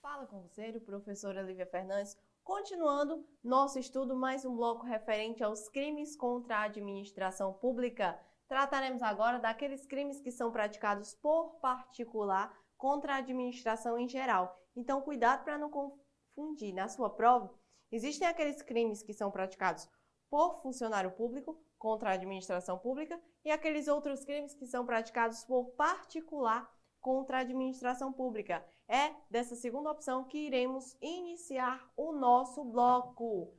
Fala conselho, professora Lívia Fernandes. Continuando nosso estudo, mais um bloco referente aos crimes contra a administração pública. Trataremos agora daqueles crimes que são praticados por particular contra a administração em geral. Então, cuidado para não confundir. Na sua prova, existem aqueles crimes que são praticados por funcionário público contra a administração pública e aqueles outros crimes que são praticados por particular contra a administração pública. É dessa segunda opção que iremos iniciar o nosso bloco.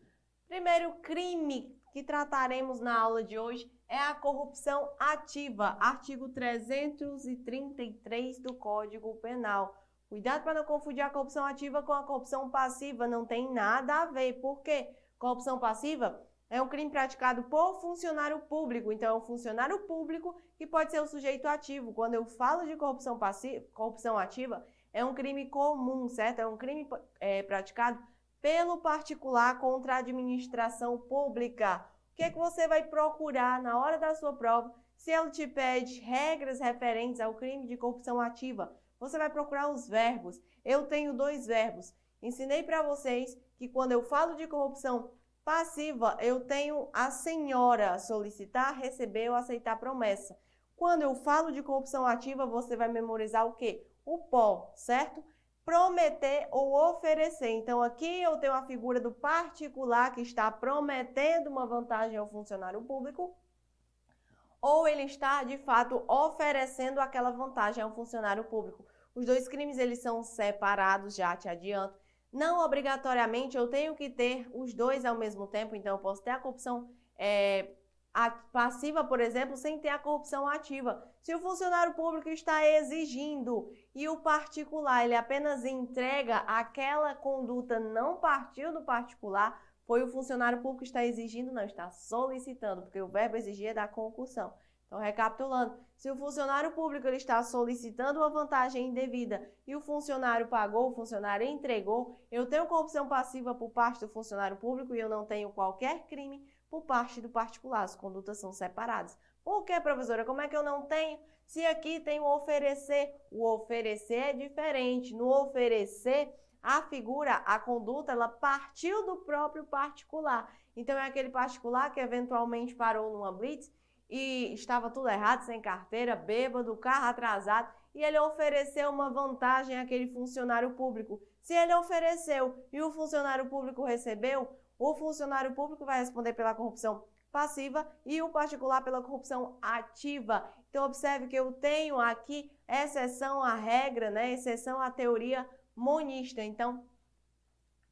Primeiro crime que trataremos na aula de hoje é a corrupção ativa, artigo 333 do Código Penal. Cuidado para não confundir a corrupção ativa com a corrupção passiva, não tem nada a ver. Por quê? Corrupção passiva é um crime praticado por funcionário público, então é um funcionário público que pode ser o sujeito ativo. Quando eu falo de corrupção passiva, corrupção ativa, é um crime comum, certo? É um crime é, praticado pelo particular contra a administração pública que, é que você vai procurar na hora da sua prova? Se ele te pede regras referentes ao crime de corrupção ativa, você vai procurar os verbos. Eu tenho dois verbos. Ensinei para vocês que quando eu falo de corrupção passiva, eu tenho a senhora solicitar, receber ou aceitar promessa. Quando eu falo de corrupção ativa, você vai memorizar o quê? O pó, certo? prometer ou oferecer. Então, aqui eu tenho a figura do particular que está prometendo uma vantagem ao funcionário público, ou ele está, de fato, oferecendo aquela vantagem ao funcionário público. Os dois crimes, eles são separados, já te adianto. Não obrigatoriamente eu tenho que ter os dois ao mesmo tempo, então eu posso ter a corrupção é, passiva, por exemplo, sem ter a corrupção ativa. Se o funcionário público está exigindo e o particular ele apenas entrega aquela conduta não partiu do particular, foi o funcionário público que está exigindo, não, está solicitando, porque o verbo exigir é da concussão. Então, recapitulando, se o funcionário público ele está solicitando uma vantagem indevida e o funcionário pagou, o funcionário entregou, eu tenho corrupção passiva por parte do funcionário público e eu não tenho qualquer crime por parte do particular. As condutas são separadas. Por que, professora? Como é que eu não tenho? Se aqui tem o oferecer, o oferecer é diferente. No oferecer, a figura, a conduta, ela partiu do próprio particular. Então é aquele particular que eventualmente parou numa blitz e estava tudo errado, sem carteira, bêbado, carro atrasado, e ele ofereceu uma vantagem àquele funcionário público. Se ele ofereceu e o funcionário público recebeu, o funcionário público vai responder pela corrupção passiva e o particular pela corrupção ativa. Então, observe que eu tenho aqui exceção à regra, né? exceção à teoria monista. Então,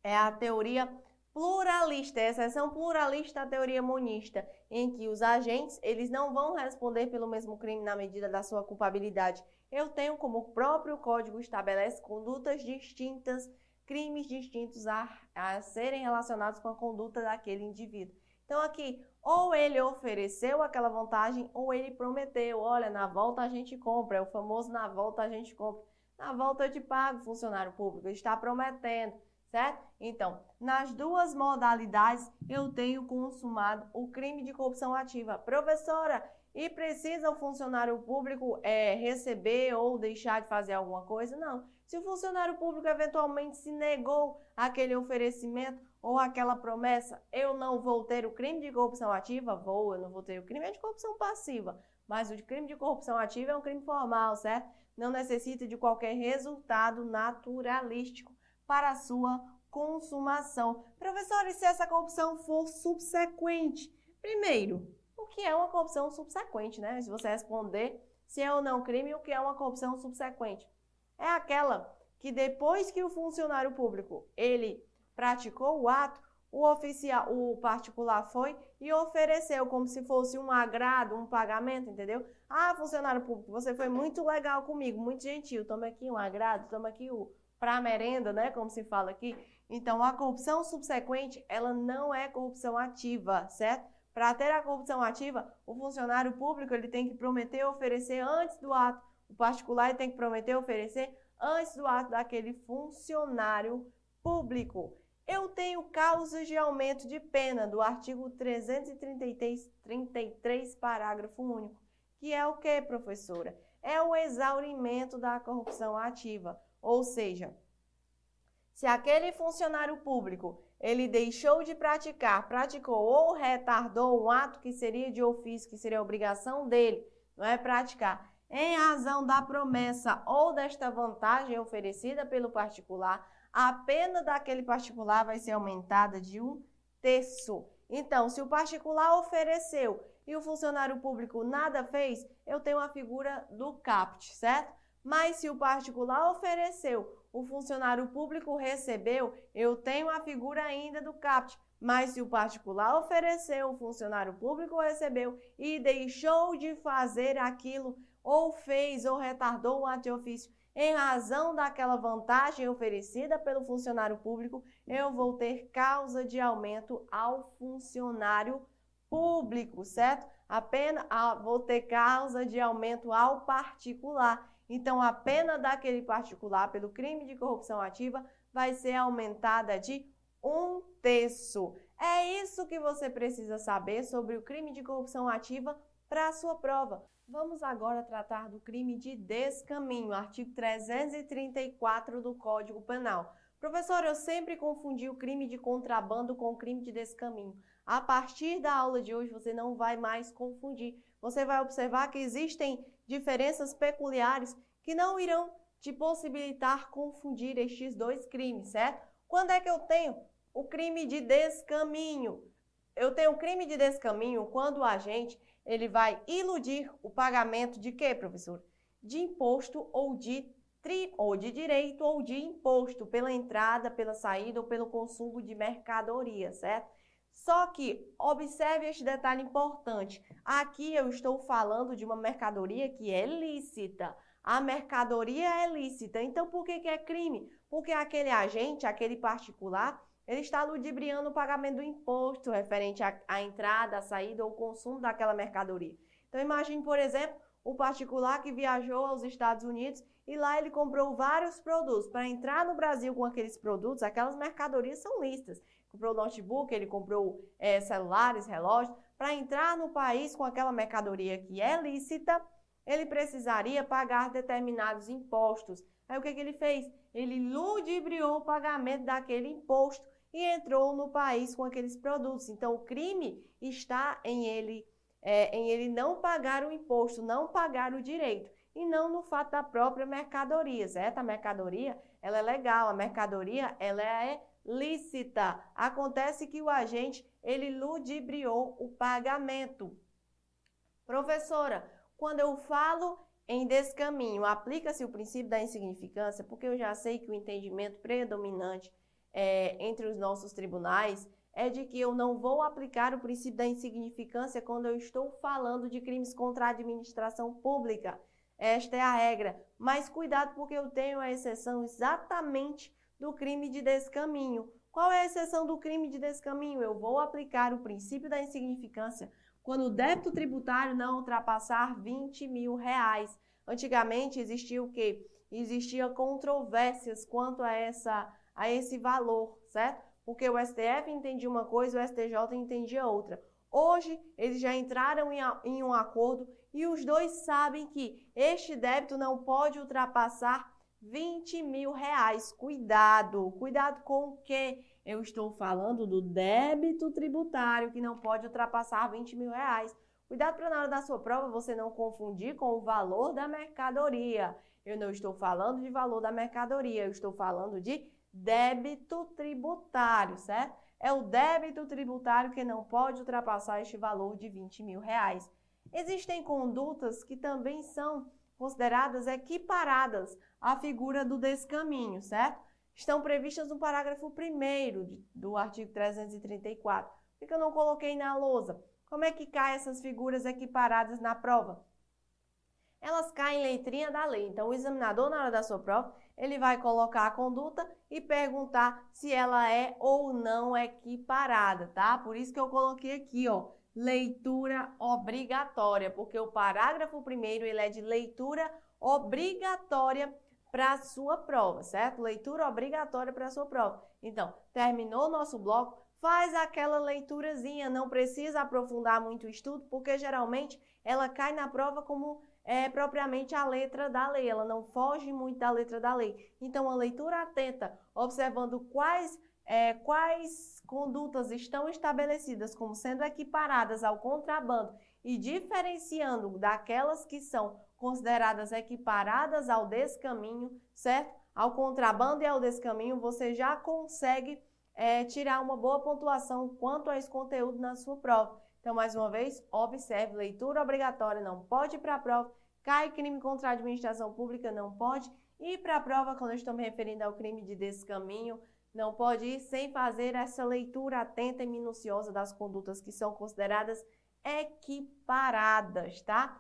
é a teoria pluralista, é exceção pluralista à teoria monista, em que os agentes eles não vão responder pelo mesmo crime na medida da sua culpabilidade. Eu tenho, como o próprio código estabelece, condutas distintas crimes distintos a, a serem relacionados com a conduta daquele indivíduo. Então, aqui, ou ele ofereceu aquela vantagem, ou ele prometeu: olha, na volta a gente compra, é o famoso na volta a gente compra. Na volta eu te pago, funcionário público, ele está prometendo, certo? Então, nas duas modalidades, eu tenho consumado o crime de corrupção ativa. Professora, e precisa o funcionário público é, receber ou deixar de fazer alguma coisa? Não. Se o funcionário público eventualmente se negou aquele oferecimento ou aquela promessa, eu não vou ter o crime de corrupção ativa? Vou, eu não vou ter o crime de corrupção passiva. Mas o crime de corrupção ativa é um crime formal, certo? Não necessita de qualquer resultado naturalístico para a sua consumação. Professor, e se essa corrupção for subsequente? Primeiro, o que é uma corrupção subsequente, né? Se você responder se é ou não crime, o que é uma corrupção subsequente? é aquela que depois que o funcionário público ele praticou o ato, o oficial, o particular foi e ofereceu como se fosse um agrado, um pagamento, entendeu? Ah, funcionário público, você foi muito legal comigo, muito gentil. Toma aqui um agrado, toma aqui o para merenda, né, como se fala aqui. Então, a corrupção subsequente, ela não é corrupção ativa, certo? Para ter a corrupção ativa, o funcionário público ele tem que prometer oferecer antes do ato o particular tem que prometer oferecer antes do ato daquele funcionário público. Eu tenho causas de aumento de pena do artigo 333, 33, parágrafo único. que é o que, professora? É o exaurimento da corrupção ativa. Ou seja, se aquele funcionário público ele deixou de praticar, praticou ou retardou um ato que seria de ofício, que seria obrigação dele, não é praticar, em razão da promessa ou desta vantagem oferecida pelo particular, a pena daquele particular vai ser aumentada de um terço. Então, se o particular ofereceu e o funcionário público nada fez, eu tenho a figura do CAPT, certo? Mas se o particular ofereceu, o funcionário público recebeu, eu tenho a figura ainda do CAPT. Mas se o particular ofereceu, o funcionário público recebeu e deixou de fazer aquilo, ou fez ou retardou um ato de ofício em razão daquela vantagem oferecida pelo funcionário público, eu vou ter causa de aumento ao funcionário público, certo? Apenas vou ter causa de aumento ao particular. Então, a pena daquele particular pelo crime de corrupção ativa vai ser aumentada de um terço. É isso que você precisa saber sobre o crime de corrupção ativa para a sua prova. Vamos agora tratar do crime de descaminho, artigo 334 do Código Penal. Professor, eu sempre confundi o crime de contrabando com o crime de descaminho. A partir da aula de hoje, você não vai mais confundir. Você vai observar que existem diferenças peculiares que não irão te possibilitar confundir estes dois crimes, certo? Quando é que eu tenho o crime de descaminho? Eu tenho o crime de descaminho quando o agente ele vai iludir o pagamento de quê, professor? De imposto ou de tri, ou de direito ou de imposto pela entrada, pela saída ou pelo consumo de mercadoria, certo? Só que observe este detalhe importante. Aqui eu estou falando de uma mercadoria que é lícita. A mercadoria é lícita. Então, por que, que é crime? Porque aquele agente, aquele particular, ele está ludibriando o pagamento do imposto referente à, à entrada, à saída ou consumo daquela mercadoria. Então, imagine, por exemplo, o particular que viajou aos Estados Unidos e lá ele comprou vários produtos. Para entrar no Brasil com aqueles produtos, aquelas mercadorias são listas comprou notebook, ele comprou é, celulares, relógios. Para entrar no país com aquela mercadoria que é lícita, ele precisaria pagar determinados impostos. Aí o que, que ele fez? Ele ludibriou o pagamento daquele imposto e entrou no país com aqueles produtos. Então o crime está em ele, é, em ele não pagar o imposto, não pagar o direito e não no fato da própria mercadoria, certo? A mercadoria, ela é legal, a mercadoria, ela é lícita. Acontece que o agente, ele ludibriou o pagamento. Professora, quando eu falo em descaminho, aplica-se o princípio da insignificância, porque eu já sei que o entendimento predominante é, entre os nossos tribunais é de que eu não vou aplicar o princípio da insignificância quando eu estou falando de crimes contra a administração pública. Esta é a regra. Mas cuidado, porque eu tenho a exceção exatamente do crime de descaminho. Qual é a exceção do crime de descaminho? Eu vou aplicar o princípio da insignificância quando o débito tributário não ultrapassar 20 mil reais. Antigamente existia o quê? Existia controvérsias quanto a, essa, a esse valor, certo? Porque o STF entendia uma coisa, o STJ entendia outra. Hoje, eles já entraram em, em um acordo e os dois sabem que este débito não pode ultrapassar 20 mil reais. Cuidado, cuidado com o que? Eu estou falando do débito tributário, que não pode ultrapassar 20 mil reais. Cuidado para na hora da sua prova você não confundir com o valor da mercadoria. Eu não estou falando de valor da mercadoria, eu estou falando de débito tributário, certo? É o débito tributário que não pode ultrapassar este valor de 20 mil reais. Existem condutas que também são consideradas equiparadas à figura do descaminho, certo? Estão previstas no parágrafo 1 do artigo 334. Por que eu não coloquei na lousa? Como é que caem essas figuras equiparadas na prova? Elas caem em letrinha da lei. Então, o examinador, na hora da sua prova, ele vai colocar a conduta e perguntar se ela é ou não equiparada, tá? Por isso que eu coloquei aqui, ó, leitura obrigatória, porque o parágrafo primeiro ele é de leitura obrigatória para a sua prova, certo? Leitura obrigatória para a sua prova. Então, terminou o nosso bloco, faz aquela leiturazinha, não precisa aprofundar muito o estudo, porque geralmente ela cai na prova como é, propriamente a letra da lei, ela não foge muito da letra da lei. Então, a leitura atenta, observando quais, é, quais condutas estão estabelecidas como sendo equiparadas ao contrabando e diferenciando daquelas que são consideradas equiparadas ao descaminho, certo? Ao contrabando e ao descaminho, você já consegue é, tirar uma boa pontuação quanto a esse conteúdo na sua prova. Então, mais uma vez, observe, leitura obrigatória não pode para a prova, cai crime contra a administração pública, não pode ir para a prova, quando eu estou me referindo ao crime de descaminho, não pode ir sem fazer essa leitura atenta e minuciosa das condutas que são consideradas equiparadas, tá?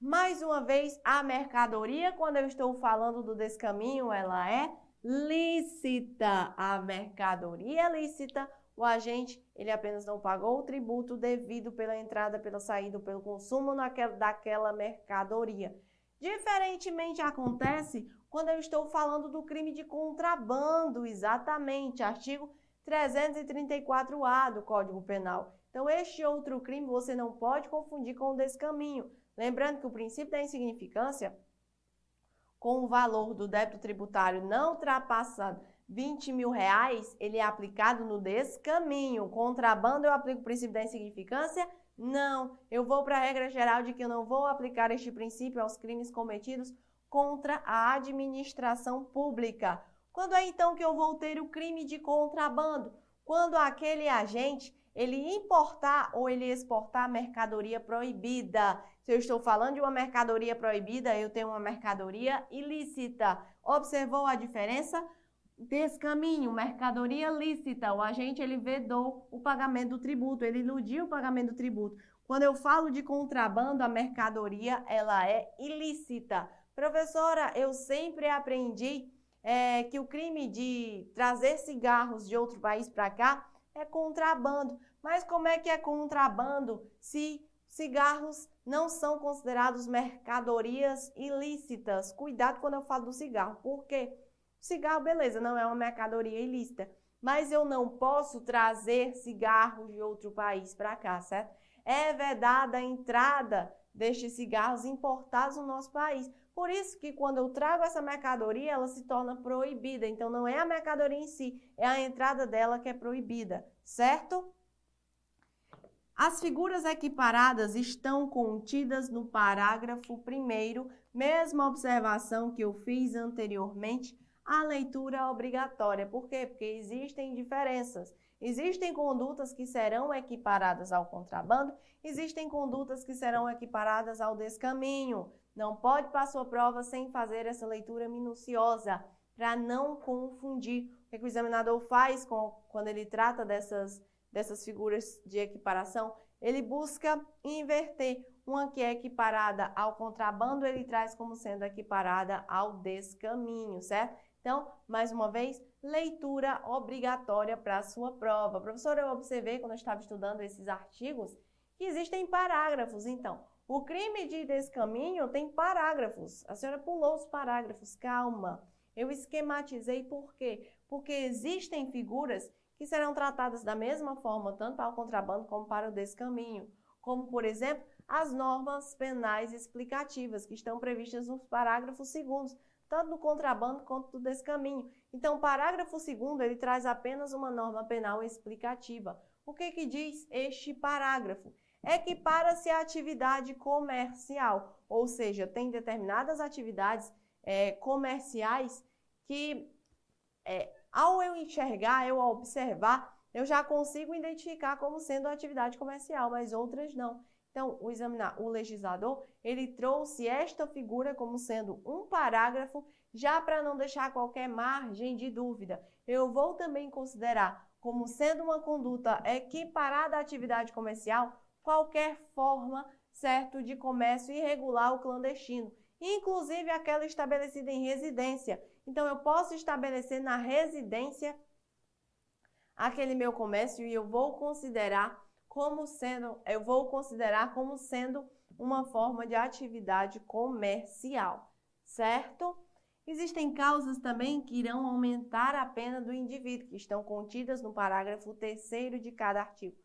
Mais uma vez, a mercadoria, quando eu estou falando do descaminho, ela é lícita. A mercadoria é lícita, o agente ele apenas não pagou o tributo devido pela entrada, pela saída, pelo consumo naquela, daquela mercadoria. Diferentemente acontece quando eu estou falando do crime de contrabando, exatamente, artigo 334-A do Código Penal. Então, este outro crime você não pode confundir com o descaminho. Lembrando que o princípio da insignificância, com o valor do débito tributário não ultrapassado 20 mil reais, ele é aplicado no descaminho. Contrabando, eu aplico o princípio da insignificância? Não. Eu vou para a regra geral de que eu não vou aplicar este princípio aos crimes cometidos contra a administração pública. Quando é então que eu vou ter o crime de contrabando? Quando aquele agente ele importar ou ele exportar mercadoria proibida. Se eu estou falando de uma mercadoria proibida, eu tenho uma mercadoria ilícita. Observou a diferença? Descaminho, mercadoria lícita. O agente ele vedou o pagamento do tributo, ele iludiu o pagamento do tributo. Quando eu falo de contrabando, a mercadoria ela é ilícita. Professora, eu sempre aprendi é, que o crime de trazer cigarros de outro país para cá é contrabando. Mas como é que é contrabando se cigarros não são considerados mercadorias ilícitas? Cuidado quando eu falo do cigarro, porque cigarro, beleza, não é uma mercadoria ilícita, mas eu não posso trazer cigarros de outro país para cá, certo? É vedada a entrada destes cigarros importados no nosso país. Por isso que quando eu trago essa mercadoria, ela se torna proibida. Então não é a mercadoria em si, é a entrada dela que é proibida, certo? As figuras equiparadas estão contidas no parágrafo 1 mesma observação que eu fiz anteriormente, a leitura obrigatória. Por quê? Porque existem diferenças. Existem condutas que serão equiparadas ao contrabando, existem condutas que serão equiparadas ao descaminho. Não pode passar a prova sem fazer essa leitura minuciosa, para não confundir. O que o examinador faz com, quando ele trata dessas, dessas figuras de equiparação? Ele busca inverter. Uma que é equiparada ao contrabando, ele traz como sendo equiparada ao descaminho, certo? Então, mais uma vez, leitura obrigatória para a sua prova. Professora, eu observei quando eu estava estudando esses artigos que existem parágrafos. Então, o crime de descaminho tem parágrafos. A senhora pulou os parágrafos. Calma. Eu esquematizei por quê? Porque existem figuras que serão tratadas da mesma forma, tanto para o contrabando como para o descaminho. Como, por exemplo, as normas penais explicativas, que estão previstas nos parágrafos segundos, tanto no contrabando quanto no descaminho. Então, o parágrafo segundo, ele traz apenas uma norma penal explicativa. O que, que diz este parágrafo? equipara-se à atividade comercial, ou seja, tem determinadas atividades é, comerciais que, é, ao eu enxergar, eu observar, eu já consigo identificar como sendo atividade comercial, mas outras não. Então, o examinar, o legislador, ele trouxe esta figura como sendo um parágrafo, já para não deixar qualquer margem de dúvida. Eu vou também considerar como sendo uma conduta equiparada à atividade comercial qualquer forma, certo, de comércio irregular ou clandestino, inclusive aquela estabelecida em residência. Então, eu posso estabelecer na residência aquele meu comércio e eu vou considerar como sendo, eu vou considerar como sendo uma forma de atividade comercial, certo? Existem causas também que irão aumentar a pena do indivíduo, que estão contidas no parágrafo 3 de cada artigo.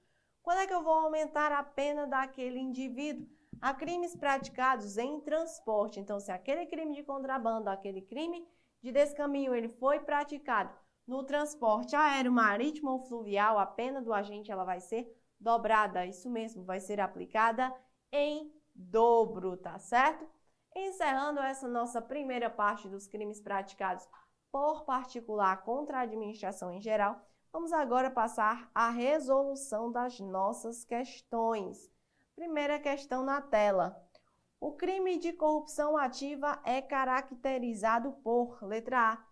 Quando é que eu vou aumentar a pena daquele indivíduo? Há crimes praticados em transporte. Então, se aquele crime de contrabando, aquele crime de descaminho, ele foi praticado no transporte aéreo, marítimo ou fluvial, a pena do agente ela vai ser dobrada. Isso mesmo, vai ser aplicada em dobro, tá certo? Encerrando essa nossa primeira parte dos crimes praticados por particular contra a administração em geral, vamos agora passar à resolução das nossas questões. Primeira questão na tela. O crime de corrupção ativa é caracterizado por, letra A,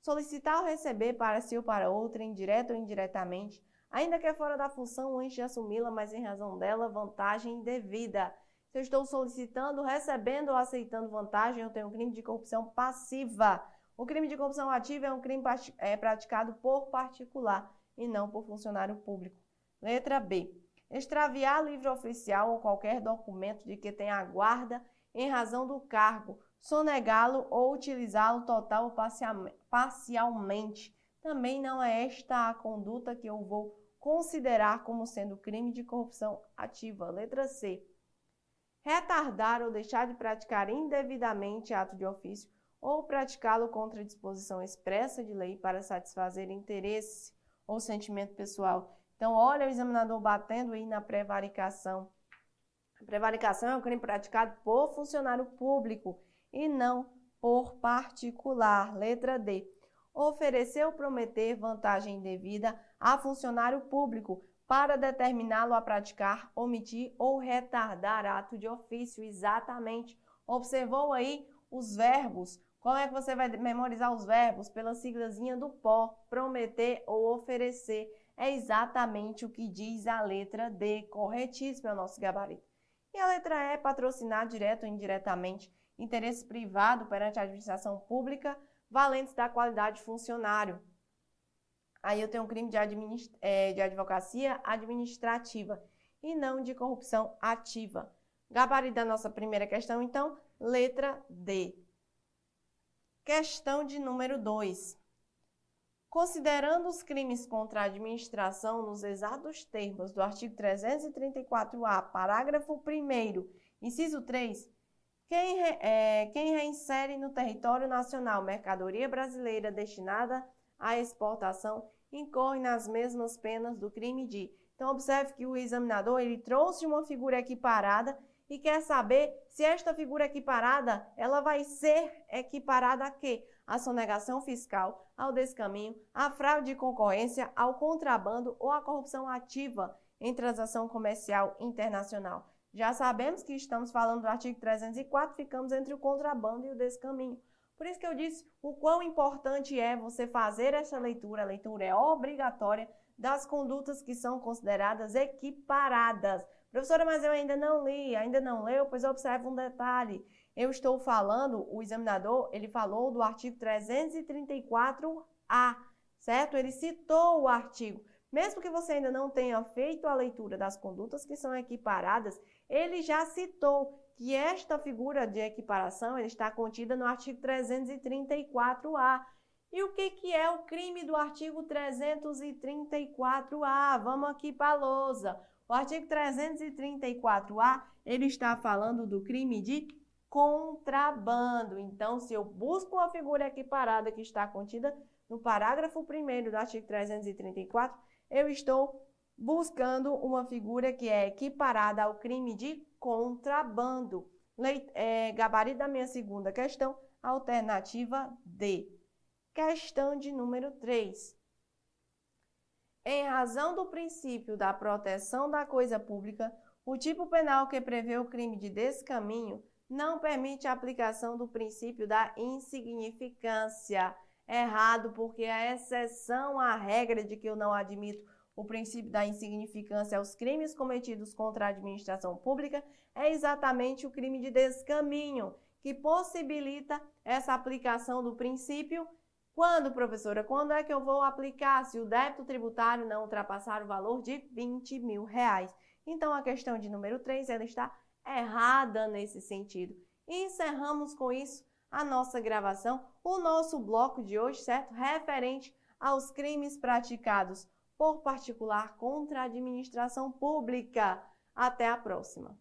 solicitar ou receber para si ou para outra, indireto ou indiretamente, ainda que é fora da função antes de assumi-la, mas em razão dela, vantagem devida. Se eu estou solicitando, recebendo ou aceitando vantagem, eu tenho um crime de corrupção passiva. O crime de corrupção ativa é um crime é, praticado por particular e não por funcionário público. Letra B. Extraviar livro oficial ou qualquer documento de que tenha guarda em razão do cargo, sonegá-lo ou utilizá-lo total ou parcialmente. Também não é esta a conduta que eu vou considerar como sendo crime de corrupção ativa. Letra C retardar ou deixar de praticar indevidamente ato de ofício ou praticá-lo contra disposição expressa de lei para satisfazer interesse ou sentimento pessoal. Então, olha o examinador batendo aí na prevaricação. A prevaricação é um crime praticado por funcionário público e não por particular. Letra D. Oferecer ou prometer vantagem indevida a funcionário público para determiná-lo a praticar, omitir ou retardar ato de ofício. Exatamente. Observou aí os verbos? Como é que você vai memorizar os verbos? Pela siglazinha do pó, prometer ou oferecer. É exatamente o que diz a letra D. Corretíssimo é o nosso gabarito. E a letra E, patrocinar direto ou indiretamente interesse privado perante a administração pública, valentes da qualidade de funcionário. Aí eu tenho um crime de, administ... é, de advocacia administrativa e não de corrupção ativa. Gabarito da nossa primeira questão, então, letra D. Questão de número 2. Considerando os crimes contra a administração nos exatos termos do artigo 334-A, parágrafo 1, inciso 3, quem, re, é, quem reinsere no território nacional mercadoria brasileira destinada à exportação incorre nas mesmas penas do crime de. Então observe que o examinador ele trouxe uma figura equiparada e quer saber se esta figura equiparada ela vai ser equiparada a quê? A sonegação fiscal, ao descaminho, à fraude de concorrência, ao contrabando ou à corrupção ativa em transação comercial internacional. Já sabemos que estamos falando do artigo 304, ficamos entre o contrabando e o descaminho. Por isso que eu disse o quão importante é você fazer essa leitura. A leitura é obrigatória das condutas que são consideradas equiparadas. Professora, mas eu ainda não li, ainda não leu, pois observe um detalhe. Eu estou falando, o examinador, ele falou do artigo 334A, certo? Ele citou o artigo. Mesmo que você ainda não tenha feito a leitura das condutas que são equiparadas, ele já citou que esta figura de equiparação está contida no artigo 334-A. E o que, que é o crime do artigo 334-A? Vamos aqui para a lousa. O artigo 334-A, ele está falando do crime de contrabando. Então, se eu busco uma figura equiparada que está contida no parágrafo 1 do artigo 334, eu estou buscando uma figura que é equiparada ao crime de contrabando. Leit é, gabarito da minha segunda questão, alternativa D. Questão de número 3. Em razão do princípio da proteção da coisa pública, o tipo penal que prevê o crime de descaminho não permite a aplicação do princípio da insignificância. Errado, porque a exceção à regra de que eu não admito o princípio da insignificância aos crimes cometidos contra a administração pública é exatamente o crime de descaminho, que possibilita essa aplicação do princípio. Quando, professora? Quando é que eu vou aplicar se o débito tributário não ultrapassar o valor de 20 mil reais? Então, a questão de número 3 ela está errada nesse sentido. Encerramos com isso a nossa gravação, o nosso bloco de hoje, certo? Referente aos crimes praticados por particular contra a administração pública. Até a próxima!